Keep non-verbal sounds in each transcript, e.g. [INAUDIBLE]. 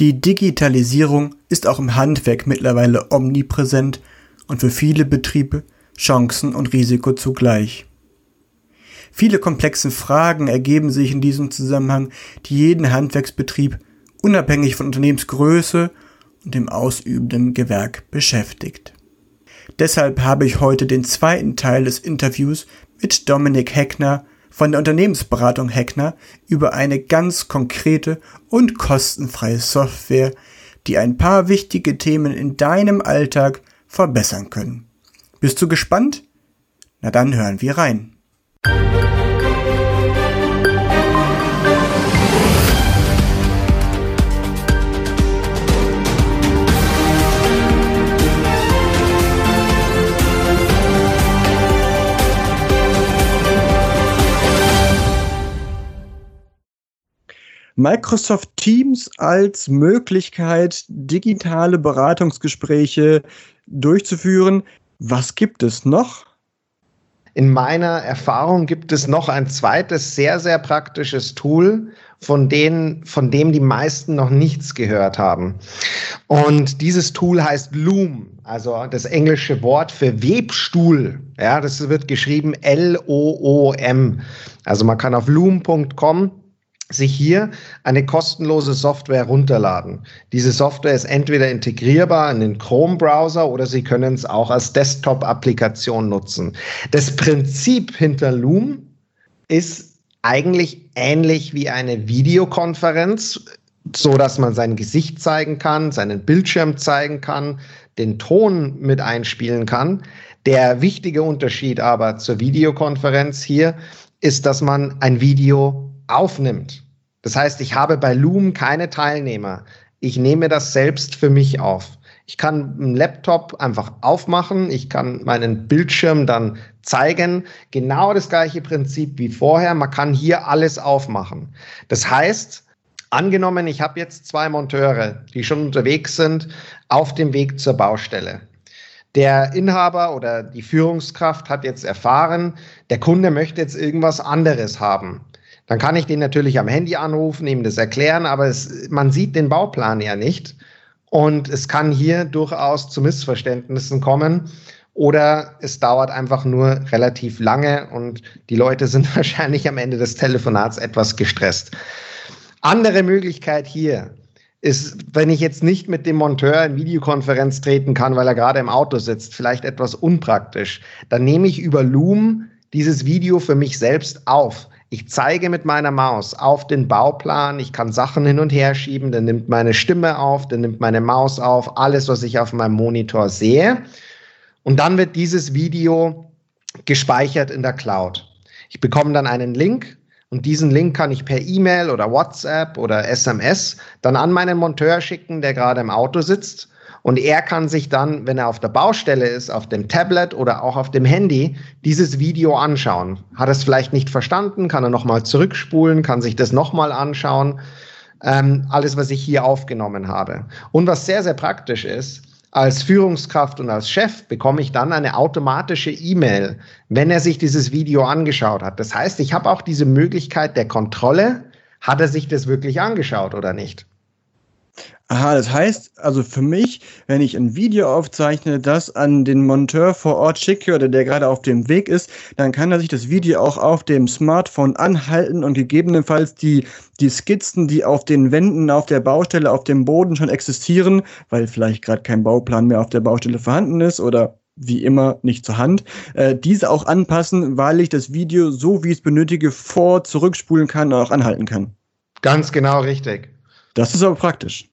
Die Digitalisierung ist auch im Handwerk mittlerweile omnipräsent und für viele Betriebe Chancen und Risiko zugleich. Viele komplexe Fragen ergeben sich in diesem Zusammenhang, die jeden Handwerksbetrieb unabhängig von Unternehmensgröße und dem ausübenden Gewerk beschäftigt. Deshalb habe ich heute den zweiten Teil des Interviews mit Dominik Heckner von der Unternehmensberatung Heckner über eine ganz konkrete und kostenfreie Software, die ein paar wichtige Themen in deinem Alltag verbessern können. Bist du gespannt? Na dann hören wir rein. Microsoft Teams als Möglichkeit, digitale Beratungsgespräche durchzuführen. Was gibt es noch? In meiner Erfahrung gibt es noch ein zweites sehr, sehr praktisches Tool, von, denen, von dem die meisten noch nichts gehört haben. Und dieses Tool heißt Loom, also das englische Wort für Webstuhl. Ja, das wird geschrieben L-O-O-M. Also man kann auf loom.com sich hier eine kostenlose Software runterladen. Diese Software ist entweder integrierbar in den Chrome-Browser oder Sie können es auch als Desktop-Applikation nutzen. Das Prinzip hinter Loom ist eigentlich ähnlich wie eine Videokonferenz, so dass man sein Gesicht zeigen kann, seinen Bildschirm zeigen kann, den Ton mit einspielen kann. Der wichtige Unterschied aber zur Videokonferenz hier ist, dass man ein Video aufnimmt. Das heißt, ich habe bei Loom keine Teilnehmer. Ich nehme das selbst für mich auf. Ich kann einen Laptop einfach aufmachen, ich kann meinen Bildschirm dann zeigen. Genau das gleiche Prinzip wie vorher. Man kann hier alles aufmachen. Das heißt, angenommen, ich habe jetzt zwei Monteure, die schon unterwegs sind auf dem Weg zur Baustelle. Der Inhaber oder die Führungskraft hat jetzt erfahren, der Kunde möchte jetzt irgendwas anderes haben. Dann kann ich den natürlich am Handy anrufen, ihm das erklären, aber es, man sieht den Bauplan ja nicht. Und es kann hier durchaus zu Missverständnissen kommen. Oder es dauert einfach nur relativ lange und die Leute sind [LAUGHS] wahrscheinlich am Ende des Telefonats etwas gestresst. Andere Möglichkeit hier ist, wenn ich jetzt nicht mit dem Monteur in Videokonferenz treten kann, weil er gerade im Auto sitzt, vielleicht etwas unpraktisch, dann nehme ich über Loom dieses Video für mich selbst auf. Ich zeige mit meiner Maus auf den Bauplan, ich kann Sachen hin und her schieben, dann nimmt meine Stimme auf, dann nimmt meine Maus auf, alles, was ich auf meinem Monitor sehe. Und dann wird dieses Video gespeichert in der Cloud. Ich bekomme dann einen Link und diesen Link kann ich per E-Mail oder WhatsApp oder SMS dann an meinen Monteur schicken, der gerade im Auto sitzt. Und er kann sich dann, wenn er auf der Baustelle ist, auf dem Tablet oder auch auf dem Handy, dieses Video anschauen. Hat es vielleicht nicht verstanden, kann er nochmal zurückspulen, kann sich das nochmal anschauen. Ähm, alles, was ich hier aufgenommen habe. Und was sehr, sehr praktisch ist, als Führungskraft und als Chef bekomme ich dann eine automatische E-Mail, wenn er sich dieses Video angeschaut hat. Das heißt, ich habe auch diese Möglichkeit der Kontrolle, hat er sich das wirklich angeschaut oder nicht. Aha, das heißt, also für mich, wenn ich ein Video aufzeichne, das an den Monteur vor Ort schicke oder der gerade auf dem Weg ist, dann kann er sich das Video auch auf dem Smartphone anhalten und gegebenenfalls die, die Skizzen, die auf den Wänden, auf der Baustelle, auf dem Boden schon existieren, weil vielleicht gerade kein Bauplan mehr auf der Baustelle vorhanden ist oder wie immer nicht zur Hand, äh, diese auch anpassen, weil ich das Video so, wie ich es benötige, vor, zurückspulen kann und auch anhalten kann. Ganz genau richtig. Das ist aber praktisch.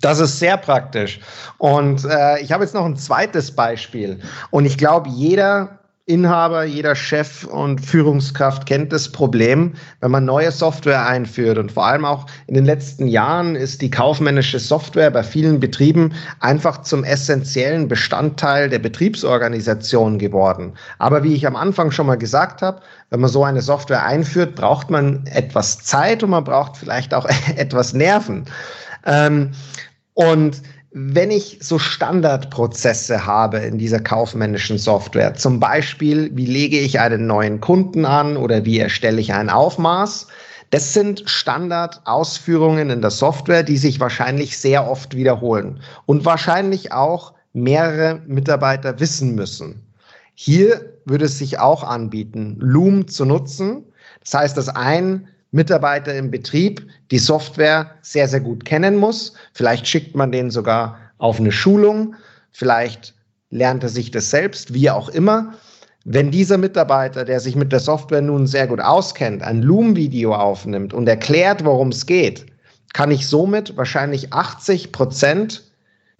Das ist sehr praktisch. Und äh, ich habe jetzt noch ein zweites Beispiel. Und ich glaube, jeder Inhaber, jeder Chef und Führungskraft kennt das Problem, wenn man neue Software einführt. Und vor allem auch in den letzten Jahren ist die kaufmännische Software bei vielen Betrieben einfach zum essentiellen Bestandteil der Betriebsorganisation geworden. Aber wie ich am Anfang schon mal gesagt habe, wenn man so eine Software einführt, braucht man etwas Zeit und man braucht vielleicht auch [LAUGHS] etwas Nerven. Ähm, und wenn ich so Standardprozesse habe in dieser kaufmännischen Software, zum Beispiel, wie lege ich einen neuen Kunden an oder wie erstelle ich ein Aufmaß, Das sind Standardausführungen in der Software, die sich wahrscheinlich sehr oft wiederholen und wahrscheinlich auch mehrere Mitarbeiter wissen müssen. Hier würde es sich auch anbieten, Loom zu nutzen. Das heißt, dass ein Mitarbeiter im Betrieb die Software sehr, sehr gut kennen muss. Vielleicht schickt man den sogar auf eine Schulung. Vielleicht lernt er sich das selbst, wie auch immer. Wenn dieser Mitarbeiter, der sich mit der Software nun sehr gut auskennt, ein Loom-Video aufnimmt und erklärt, worum es geht, kann ich somit wahrscheinlich 80 Prozent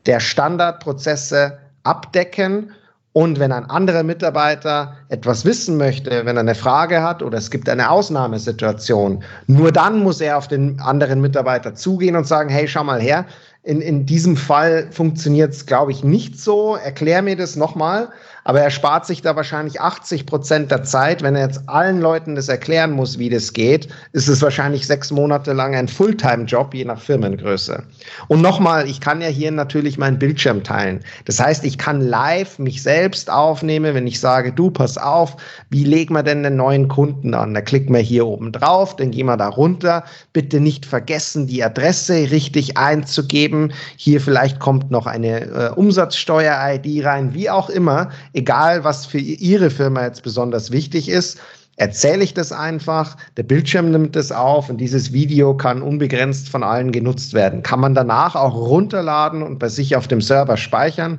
der Standardprozesse abdecken und wenn ein anderer Mitarbeiter etwas wissen möchte, wenn er eine Frage hat oder es gibt eine Ausnahmesituation, nur dann muss er auf den anderen Mitarbeiter zugehen und sagen, hey, schau mal her, in, in diesem Fall funktioniert es, glaube ich, nicht so. Erklär mir das nochmal. Aber er spart sich da wahrscheinlich 80 Prozent der Zeit. Wenn er jetzt allen Leuten das erklären muss, wie das geht, ist es wahrscheinlich sechs Monate lang ein Fulltime-Job, je nach Firmengröße. Und nochmal, ich kann ja hier natürlich meinen Bildschirm teilen. Das heißt, ich kann live mich selbst aufnehmen, wenn ich sage, du, pass auf, wie legen wir denn den neuen Kunden an? Da klicken wir hier oben drauf, dann gehen wir da runter. Bitte nicht vergessen, die Adresse richtig einzugeben. Hier vielleicht kommt noch eine äh, Umsatzsteuer-ID rein, wie auch immer egal was für Ihre Firma jetzt besonders wichtig ist, erzähle ich das einfach, der Bildschirm nimmt das auf und dieses Video kann unbegrenzt von allen genutzt werden. Kann man danach auch runterladen und bei sich auf dem Server speichern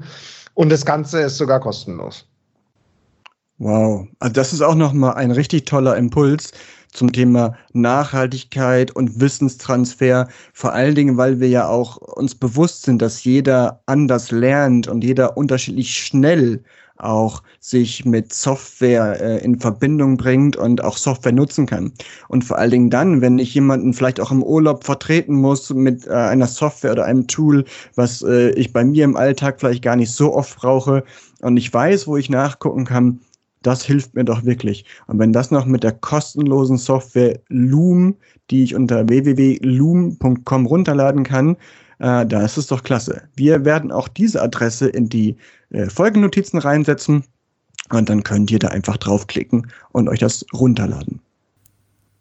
und das Ganze ist sogar kostenlos. Wow, also das ist auch nochmal ein richtig toller Impuls zum Thema Nachhaltigkeit und Wissenstransfer. Vor allen Dingen, weil wir ja auch uns bewusst sind, dass jeder anders lernt und jeder unterschiedlich schnell auch sich mit Software äh, in Verbindung bringt und auch Software nutzen kann. Und vor allen Dingen dann, wenn ich jemanden vielleicht auch im Urlaub vertreten muss mit äh, einer Software oder einem Tool, was äh, ich bei mir im Alltag vielleicht gar nicht so oft brauche und ich weiß, wo ich nachgucken kann, das hilft mir doch wirklich. Und wenn das noch mit der kostenlosen Software Loom, die ich unter www.loom.com runterladen kann, äh, da ist es doch klasse. Wir werden auch diese Adresse in die äh, Folgennotizen reinsetzen und dann könnt ihr da einfach draufklicken und euch das runterladen.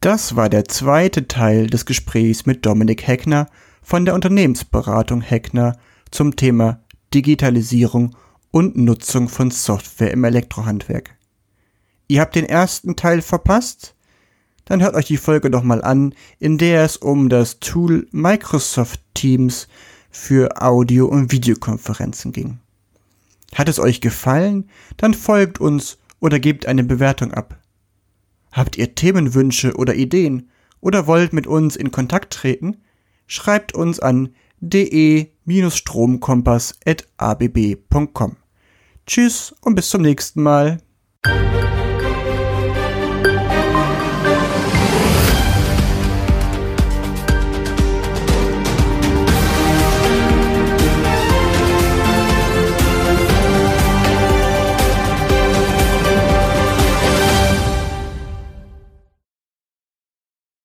Das war der zweite Teil des Gesprächs mit Dominik Heckner von der Unternehmensberatung Heckner zum Thema Digitalisierung und Nutzung von Software im Elektrohandwerk. Ihr habt den ersten Teil verpasst? Dann hört euch die Folge doch mal an, in der es um das Tool Microsoft Teams für Audio- und Videokonferenzen ging. Hat es euch gefallen? Dann folgt uns oder gebt eine Bewertung ab. Habt ihr Themenwünsche oder Ideen oder wollt mit uns in Kontakt treten? Schreibt uns an de-stromkompass.abb.com. Tschüss und bis zum nächsten Mal.